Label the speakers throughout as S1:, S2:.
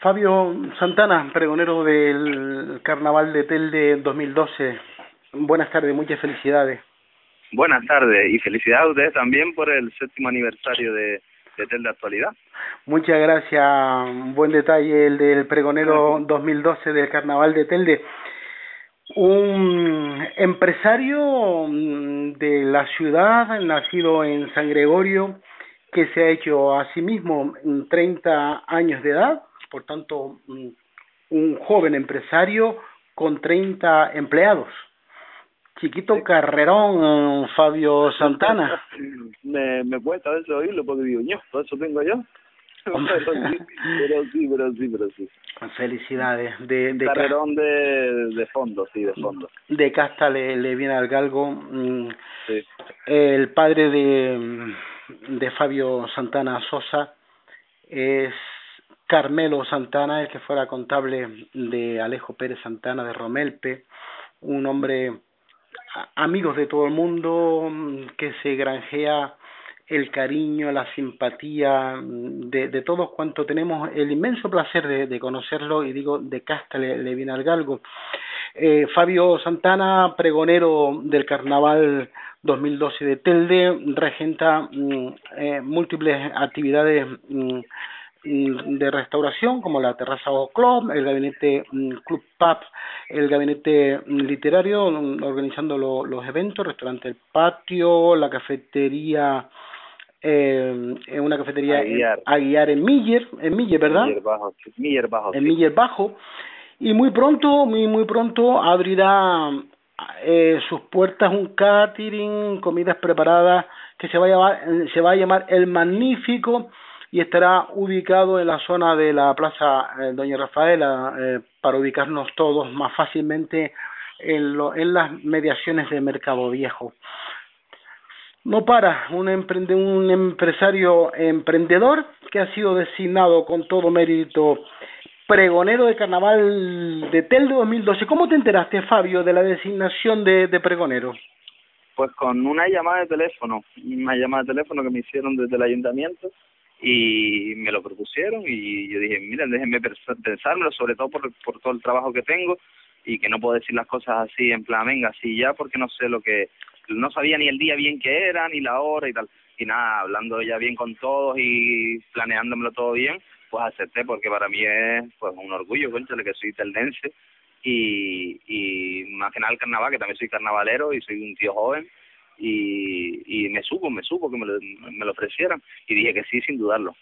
S1: Fabio Santana, pregonero del Carnaval de Telde 2012. Buenas tardes, muchas felicidades.
S2: Buenas tardes y felicidades a ustedes también por el séptimo aniversario de, de Telde Actualidad.
S1: Muchas gracias, buen detalle el del pregonero 2012 del Carnaval de Telde. Un empresario mm, de la ciudad, nacido en San Gregorio, que se ha hecho a sí mismo 30 años de edad, por tanto, mm, un joven empresario con 30 empleados. Chiquito carrerón, Fabio Santana.
S2: me, me cuesta a veces oírlo porque digo, yo, por eso tengo yo. pero, sí, pero sí, pero sí, pero sí.
S1: Felicidades. De, de
S2: carrerón de, de fondo, sí, de fondo.
S1: De casta le, le viene al galgo. Mm,
S2: sí.
S1: El padre de, de Fabio Santana Sosa es Carmelo Santana, el que fuera contable de Alejo Pérez Santana de Romelpe, un hombre amigos de todo el mundo que se granjea el cariño, la simpatía de, de todos cuanto tenemos el inmenso placer de, conocerlo y digo de casta le, le viene al galgo. Eh, Fabio Santana, pregonero del carnaval 2012 de Telde, regenta mm, eh, múltiples actividades mm, de restauración como la Terraza o Club, el gabinete mm, Club Pub, el gabinete mm, literario mm, organizando lo, los eventos, restaurante El Patio, la cafetería eh, una cafetería
S2: Aguiar.
S1: En, Aguiar en Miller, en Miller, ¿verdad?
S2: Miller Bajo, Miller Bajo.
S1: En
S2: sí.
S1: Miller Bajo y muy pronto, muy muy pronto abrirá eh, sus puertas un catering, comidas preparadas que se va a llamar se va a llamar El Magnífico y estará ubicado en la zona de la Plaza eh, Doña Rafaela eh, para ubicarnos todos más fácilmente en, lo, en las mediaciones de Mercado Viejo. No para, un, emprende, un empresario emprendedor que ha sido designado con todo mérito pregonero de carnaval de Telde 2012. ¿Cómo te enteraste, Fabio, de la designación de, de pregonero?
S2: Pues con una llamada de teléfono, una llamada de teléfono que me hicieron desde el ayuntamiento y me lo propusieron y yo dije, miren, déjenme pensármelo, sobre todo por, por todo el trabajo que tengo y que no puedo decir las cosas así en plan, venga, así ya, porque no sé lo que, no sabía ni el día bien que era, ni la hora y tal. Y nada, hablando ya bien con todos y planeándomelo todo bien, pues acepté, porque para mí es pues un orgullo, conchale, que soy teldense y, y más que nada el carnaval, que también soy carnavalero y soy un tío joven y, y me supo, me supo que me lo, me lo ofrecieran y dije que sí sin dudarlo.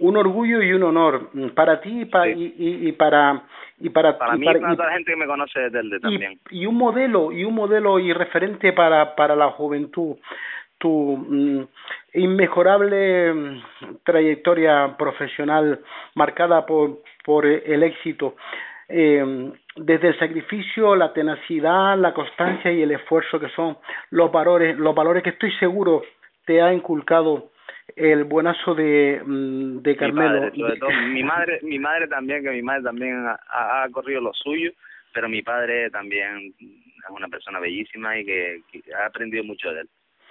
S1: Un orgullo y un honor para ti y, para
S2: Sí.
S1: y, y, y para y para
S2: Para
S1: y
S2: mí y
S1: para-
S2: para
S1: y-
S2: toda la gente que me conoce desde el de también.
S1: y, y un modelo y un modelo y referente para para la juventud tu mm, inmejorable mm, trayectoria profesional marcada por por el éxito eh, desde el sacrificio, la tenacidad, la constancia y el esfuerzo que son los valores, los valores que estoy seguro te ha inculcado el buenazo de, mm, de
S2: Mi
S1: Carmelo.
S2: padre, sobre todo. Mi madre, mi madre también, que mi madre también ha, ha corrido lo suyo, pero mi padre también es una persona bellísima y que, que ha aprendido mucho de él.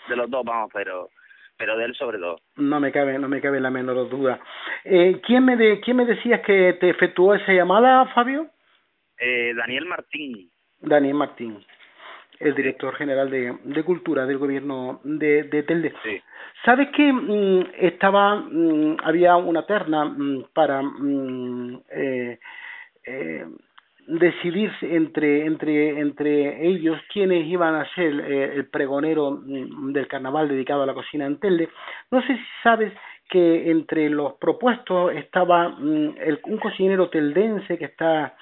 S2: De los dos, vamos, pero pero de él sobre todo.
S1: No me cabe, no me cabe la menor duda. Eh, ¿quién me de, quién me decías que te efectuó esa llamada, Fabio?
S2: Eh, Daniel Martín,
S1: Daniel Martín, el director general de, de Cultura del gobierno de, de Telde.
S2: sí.
S1: ¿Sabes que mm, estaba, mm, había una terna mm, para eh, eh, decidir entre, entre, entre ellos quiénes iban a ser eh, el pregonero del carnaval dedicado a la cocina en Telde? No sé si sabes que entre los propuestos estaba el, un cocinero teldense que está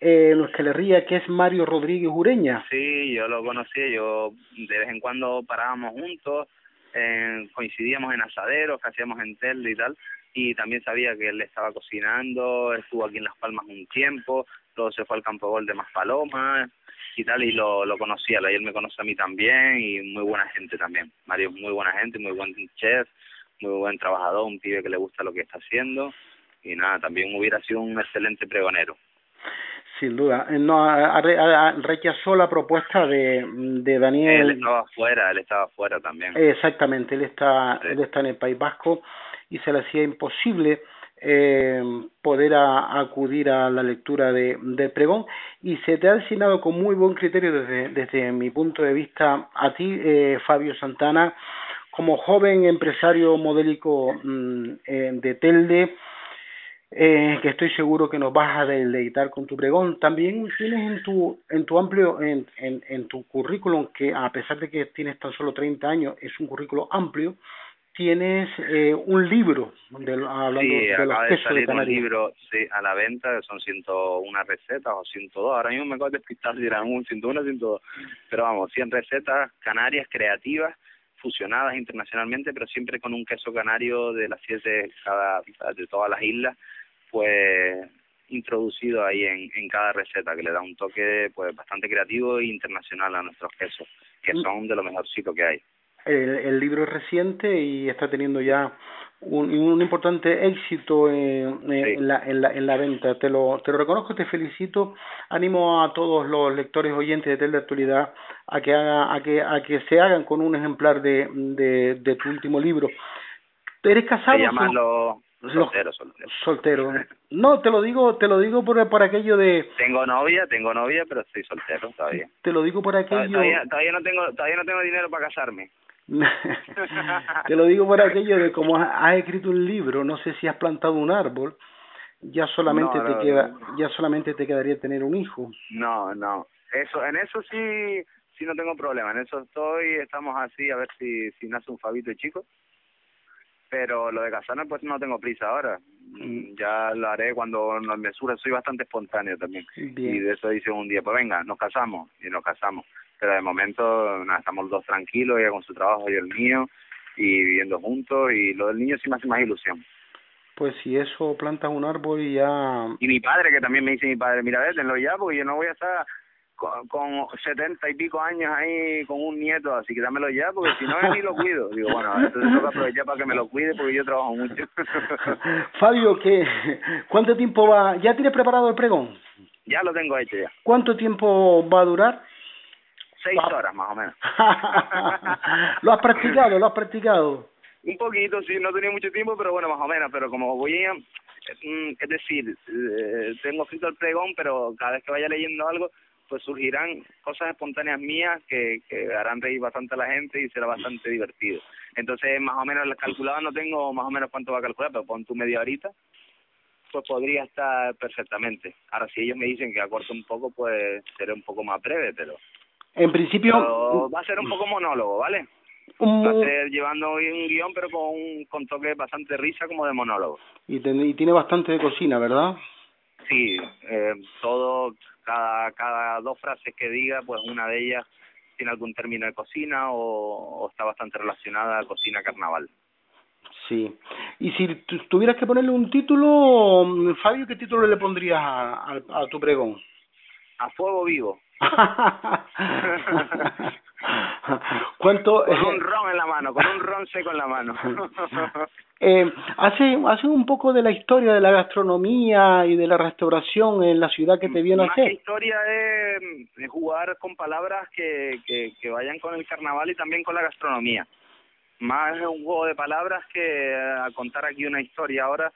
S1: eh, en Euskal que es Mario Rodríguez Ureña.
S2: Sí, yo lo conocía, yo de vez en cuando parábamos juntos, eh, coincidíamos en asaderos que hacíamos en Telde y tal, y también sabía que él estaba cocinando, estuvo aquí en Las Palmas un tiempo, luego se fue al Campo Gol de Maspalomas y tal, y lo, lo conocía, él me conoce a mí también, y muy buena gente también. Mario muy buena gente, muy buen chef, muy buen trabajador, un pibe que le gusta lo que está haciendo, y nada, también hubiera sido un excelente pregonero.
S1: Sin duda. Eh, No, a- a- a- rechazó la propuesta de, de
S2: Él
S1: Daniel.
S2: estaba fuera, él estaba fuera también.
S1: Exactamente, él está,
S2: Sí.
S1: él está en el País Vasco y se le hacía imposible eh, poder acudir a la lectura de, del pregón y se te ha designado con muy buen criterio desde, desde mi punto de vista a ti, eh, Fabio Santana, como joven empresario modélico mm, eh, de Telde, eh, que estoy seguro que nos vas a deleitar con tu pregón. También tienes en tu, en tu amplio, en, en, en tu currículum, que a pesar de que tienes tan solo 30 años, es un currículo amplio, tienes eh, un libro de, hablando
S2: sí,
S1: de
S2: acaba de salir un libro sí, a la venta, que son 101 recetas o 102, ahora mismo me acabo de despistar si eran un 101 102, pero vamos, 100 recetas canarias creativas, fusionadas internacionalmente, pero siempre con un queso canario de las siete cada, de todas las islas, pues introducido ahí en, en cada receta, que le da un toque pues bastante creativo e internacional a nuestros quesos, que mm. son de lo mejorcito que hay.
S1: El, el libro es reciente y está teniendo ya un, un importante éxito en, en, la, en, la, en la venta. Te lo, te lo reconozco, te felicito. Animo a todos los lectores oyentes de Tel de Actualidad a que, haga, a que, a que se hagan con un ejemplar de, de, de tu último libro. ¿Eres casado?
S2: Soltero, soltero.
S1: Soltero. No, te lo digo, te lo digo por, por aquello de.
S2: Tengo novia, tengo novia, pero estoy soltero todavía.
S1: Te lo digo por aquello.
S2: Todavía, todavía no tengo, todavía no tengo dinero para casarme.
S1: te lo digo por aquello de como has escrito un libro, no sé si has plantado un árbol, ya solamente te queda, ya solamente te quedaría tener un hijo.
S2: No, no, eso, en eso sí, sí no tengo problema, en eso estoy, estamos así a ver si, si nace un Fabito chico, pero lo de casarme pues no tengo prisa ahora, mm. ya lo haré cuando nos me surja, soy bastante espontáneo también, y de eso dice un día, pues venga, nos casamos, y nos casamos. Pero de momento nada, estamos los dos tranquilos, ella con su trabajo y el mío, y viviendo juntos, y lo del niño sí me hace más ilusión.
S1: Pues si eso plantas un árbol y ya...
S2: Y mi padre, que también me dice mi padre, mira, tenlo ya, porque yo no voy a estar con, con setenta y pico años ahí con un nieto, así que dámelo ya, porque si no, ni lo cuido. Digo, bueno, entonces tengo que aprovechar para que me lo cuide, porque yo trabajo mucho.
S1: Fabio, ¿qué, ¿cuánto tiempo va? ¿Ya tienes preparado el pregón?
S2: Ya lo tengo hecho ya.
S1: ¿Cuánto tiempo va a durar?
S2: Seis horas más o menos.
S1: ¿Lo has practicado? ¿Lo has practicado?
S2: Un poquito, sí, no tenía mucho tiempo, pero bueno, más o menos. Pero como voy a... Mm, es decir, eh, tengo escrito el pregón, pero cada vez que vaya leyendo algo, pues surgirán cosas espontáneas mías que, que harán reír bastante a la gente y será bastante divertido. Entonces, más o menos, calculado no tengo más o menos cuánto va a calcular, pero pon tu media horita, pues podría estar perfectamente. Ahora, si ellos me dicen que acorto un poco, pues seré un poco más breve, pero
S1: en principio...
S2: va a ser un poco monólogo, ¿vale? Va a ser llevando un guion, pero con un con toque bastante risa como de monólogo.
S1: Y, y tiene bastante de cocina, ¿verdad?
S2: Sí, eh, todo, cada, cada dos frases que diga, pues una de ellas tiene algún término de cocina o, o está bastante relacionada a cocina carnaval.
S1: Sí. Y si tuvieras que ponerle un título, Fabio, ¿qué título le pondrías a, a tu pregón?
S2: A fuego vivo.
S1: ¿Cuánto?
S2: Con un ron en la mano, con un ron seco en la mano.
S1: eh, hace, hace un poco de la historia de la gastronomía y de la restauración en la ciudad que te viene a hacer. La
S2: historia de, de, jugar con palabras que, que, que vayan con el carnaval y también con la gastronomía. Más un juego de palabras que a contar aquí una historia ahora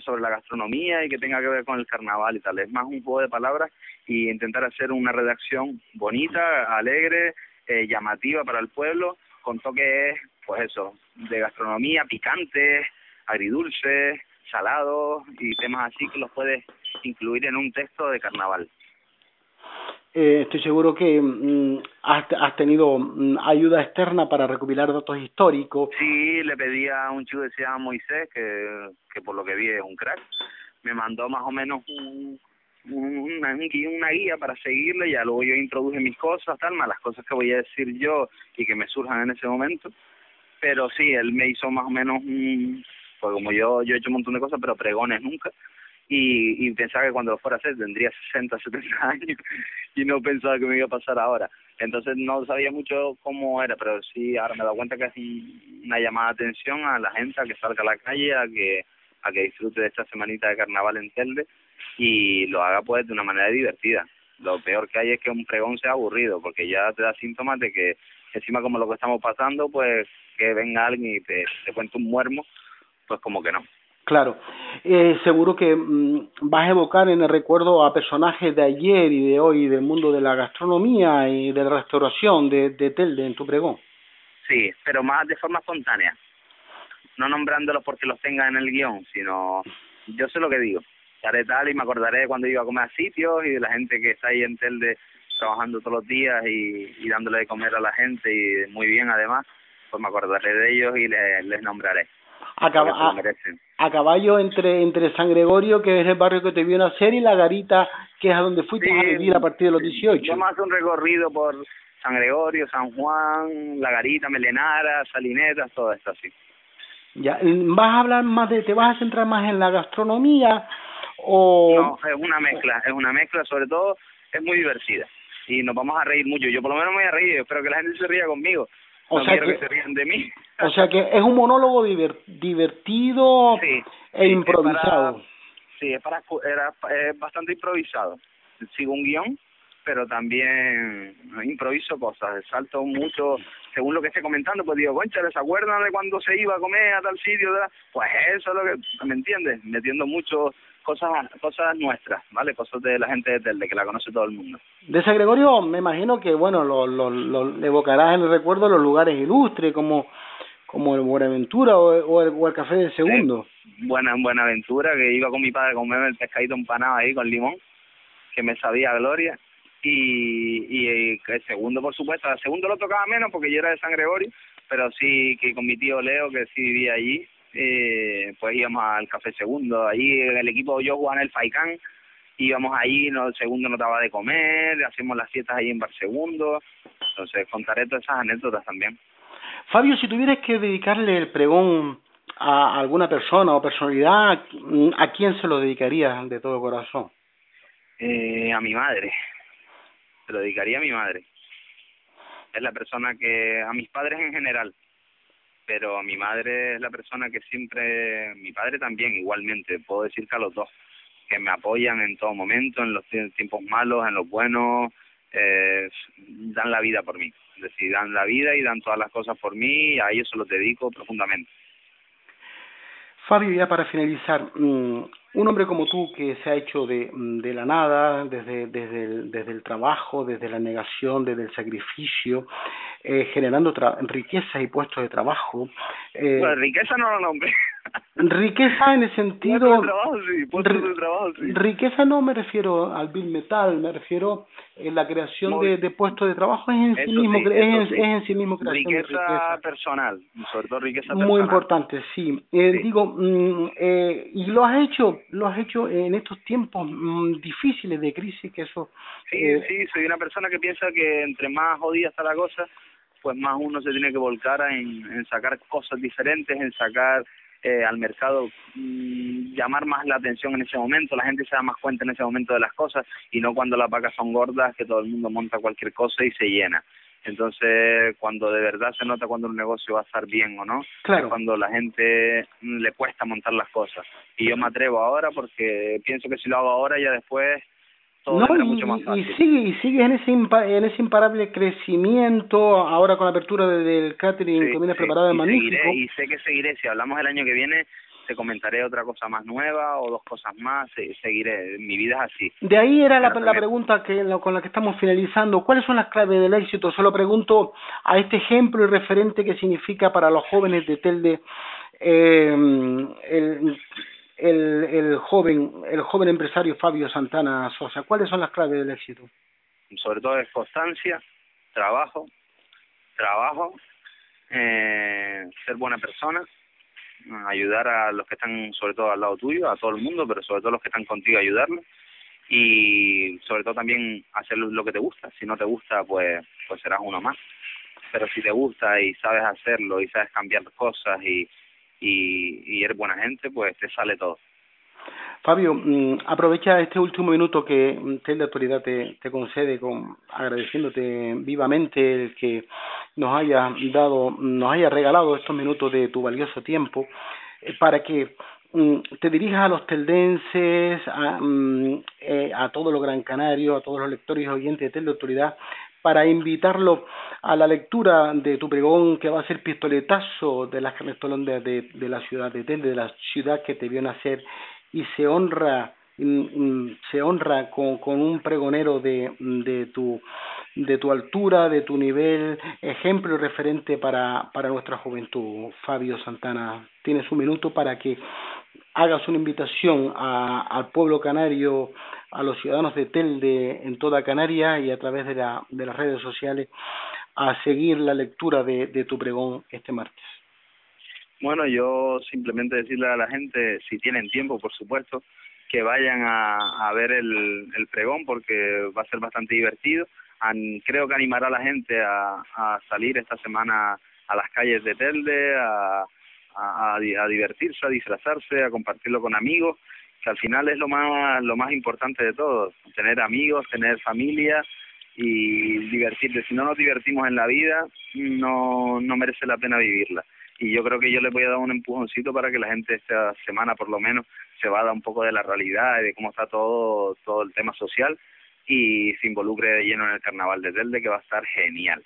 S2: sobre la gastronomía y que tenga que ver con el carnaval y tal. Es más un juego de palabras y intentar hacer una redacción bonita, alegre, eh, llamativa para el pueblo, con toques, pues eso, de gastronomía, picantes, agridulces, salados y temas así que los puedes incluir en un texto de carnaval.
S1: Eh, estoy seguro que mm, has, has, tenido mm, ayuda externa para recopilar datos históricos.
S2: Sí, le pedí a un chico que se llama Moisés, que, que por lo que vi es un crack, me mandó más o menos un, una, una guía para seguirle, ya luego yo introduje mis cosas, tal, más las cosas que voy a decir yo y que me surjan en ese momento. Pero sí, él me hizo más o menos un, pues como yo, yo he hecho un montón de cosas, pero pregones nunca y, y pensaba que cuando lo fuera a hacer tendría 60, 70 años y no pensaba que me iba a pasar ahora. Entonces no sabía mucho cómo era, pero sí ahora me dado cuenta que es una llamada de atención a la gente a que salga a la calle, a que a que disfrute de esta semanita de carnaval en Telde y lo haga pues de una manera divertida. Lo peor que hay es que un pregón sea aburrido, porque ya te da síntomas de que encima como lo que estamos pasando, pues que venga alguien y te, te cuente un muermo pues como que no.
S1: Claro, eh, seguro que mm, vas a evocar en el recuerdo a personajes de ayer y de hoy del mundo de la gastronomía y de la restauración de, de Telde en tu pregón.
S2: Sí, pero más de forma espontánea, no nombrándolos porque los tenga en el guion, sino yo sé lo que digo. Haré tal y me acordaré cuando iba a comer a sitios y de la gente que está ahí en Telde trabajando todos los días y, y dándole de comer a la gente y muy bien además, pues me acordaré de ellos y les, les nombraré
S1: a, caballo entre entre San Gregorio, que es el barrio que te vio nacer, y La Garita, que es a donde fuiste a vivir a partir de los 18.
S2: Vamos a hacer un recorrido por San Gregorio, San Juan, La Garita, Melenara, Salinetas, todo esto así.
S1: Ya, ¿vas a hablar más de, te vas a centrar más en la gastronomía o...?
S2: No, es una mezcla, es una mezcla, sobre todo es muy divertida y nos vamos a reír mucho. Yo por lo menos me voy a reír, espero que la gente se ría conmigo o sea que, de mí.
S1: o sea que es un monólogo divertido e improvisado.
S2: sí, es, para, era, es bastante improvisado. Sigo un guion, pero también improviso cosas, salto mucho, según lo que esté comentando, pues digo, concha, ¿les acuerdan de cuando se iba a comer a tal sitio? Pues eso es lo que, ¿me entiendes? Metiendo mucho cosas cosas nuestras, ¿vale? Cosas de la gente de Telde, que la conoce todo el mundo.
S1: De San Gregorio, me imagino que, bueno, lo, lo, lo evocarás en el recuerdo los lugares ilustres, como como el Buenaventura o, o, el, o el Café del Segundo.
S2: Buena, Buenaventura, que iba con mi padre a comerme el pescadito empanado ahí con limón, que me sabía gloria. Y, y, el segundo, por supuesto, el segundo lo tocaba menos porque yo era de San Gregorio, pero sí que con mi tío Leo, que sí vivía allí, eh, pues íbamos al Café Segundo. Allí el equipo yo jugaba en el Faicán, íbamos allí, no, el segundo no daba de comer, hacemos las fiestas ahí en Bar Segundo. Entonces contaré todas esas anécdotas también.
S1: Fabio, si tuvieras que dedicarle el pregón a alguna persona o personalidad, ¿a quién se lo dedicaría de todo corazón?
S2: Eh, a mi madre. Se lo dedicaría a mi madre. Es la persona que, a mis padres en general, pero mi madre es la persona que siempre, mi padre también igualmente, puedo decir que a los dos, que me apoyan en todo momento, en los tiempos malos, en los buenos, eh, dan la vida por mí, es decir, dan la vida y dan todas las cosas por mí y a ellos se los dedico profundamente.
S1: Fabio, ya para finalizar, mm, un hombre como tú que se ha hecho de, de la nada, desde, desde, el, desde el trabajo, desde la negación, desde el sacrificio, eh, generando riqueza y puestos de trabajo.
S2: Eh, bueno, riqueza no lo nombre.
S1: Riqueza en el sentido...
S2: De trabajo, sí, de trabajo, sí.
S1: Riqueza no me refiero al bill metal, me refiero en la creación de, de, puestos de trabajo es en sí mismo es, es, en sí mismo creación
S2: riqueza, personal sobre todo riqueza personal.
S1: muy importante sí, eh, digo mm, eh, y lo has hecho lo has hecho en estos tiempos mm, difíciles de crisis que eso
S2: sí eh, sí soy una persona que piensa que entre más jodida está la cosa pues más uno se tiene que volcar en, en sacar cosas diferentes en sacar eh, al mercado mm, llamar más la atención en ese momento, la gente se da más cuenta en ese momento de las cosas y no cuando las vacas son gordas que todo el mundo monta cualquier cosa y se llena. Entonces, cuando de verdad se nota cuando un negocio va a estar bien o no,
S1: claro.
S2: es cuando la gente mm, le cuesta montar las cosas. Y yo me atrevo ahora porque pienso que si lo hago ahora ya después no,
S1: y, y, sigue y sigue en ese en ese imparable crecimiento ahora con la apertura del catering sí, comida preparada de magnífico.
S2: y sé que seguiré. Si hablamos el año que viene te comentaré otra cosa más nueva o dos cosas más seguiré. Mi vida es así.
S1: De ahí era la, la pregunta que con la que estamos finalizando. Cuáles son las claves del éxito solo pregunto a este ejemplo y referente que significa para los jóvenes de Telde eh, el el, el joven el joven empresario Fabio Santana Sosa? ¿Cuáles son las claves del éxito?
S2: Sobre todo es constancia, trabajo, trabajo, eh, ser buena persona, ayudar a los que están sobre todo al lado tuyo, a todo el mundo, pero sobre todo los que están contigo ayudarlos y sobre todo también hacer lo que te gusta. Si no te gusta, pues pues serás uno más. Pero si te gusta y sabes hacerlo y sabes cambiar cosas y y, eres buena gente, pues te sale todo.
S1: Fabio, mm, aprovecha este último minuto que TEL de Actualidad te, concede con agradeciéndote vivamente el que nos haya dado, nos haya regalado estos minutos de tu valioso tiempo eh, para que mm, te dirijas a los teldenses, a, mm, eh, a todos los gran canarios, a todos los lectores y oyentes de Tel de Autoridad, para invitarlo a la lectura de tu pregón que va a ser pistoletazo de las de, de la ciudad de Telde, de la ciudad que te vio nacer y se honra se honra con, con un pregonero de, de tu de tu altura, de tu nivel, ejemplo y referente para, para nuestra juventud. Fabio Santana, tienes un minuto para que hagas una invitación a, al pueblo canario, a los ciudadanos de Telde en toda Canaria y a través de, la, de las redes sociales a seguir la lectura de, tu pregón este martes.
S2: Bueno, yo simplemente decirle a la gente, si tienen tiempo, por supuesto, que vayan a, a ver el, el pregón porque va a ser bastante divertido. creo que animará a la gente a, a salir esta semana a las calles de Telde, a, a, a divertirse, a disfrazarse, a compartirlo con amigos, que al final es lo más, lo más importante de todo, tener amigos, tener familia y divertirte. Si no nos divertimos en la vida, no, no merece la pena vivirla. Y yo creo que yo les voy a dar un empujoncito para que la gente esta semana por lo menos se vada un poco de la realidad y de cómo está todo, todo el tema social y se involucre de lleno en el carnaval de Telde que va a estar genial.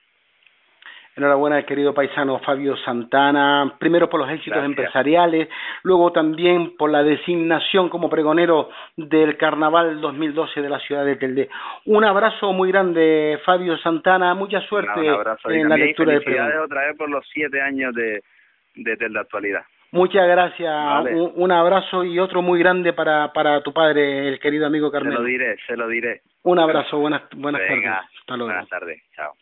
S1: Enhorabuena, querido paisano Fabio Santana, primero por los éxitos empresariales, luego también por la designación como pregonero del Carnaval 2012 de la ciudad de Telde. Un abrazo muy grande, Fabio Santana, mucha suerte en la lectura del pregón.
S2: otra vez por los siete años de, de Telde Actualidad.
S1: Muchas gracias, un, un, abrazo y otro muy grande para, para tu padre, el querido amigo Carmelo.
S2: Se lo diré, se lo diré.
S1: Un abrazo, buenas, buenas
S2: Venga,
S1: tardes.
S2: Hasta luego. Buenas tardes, chao.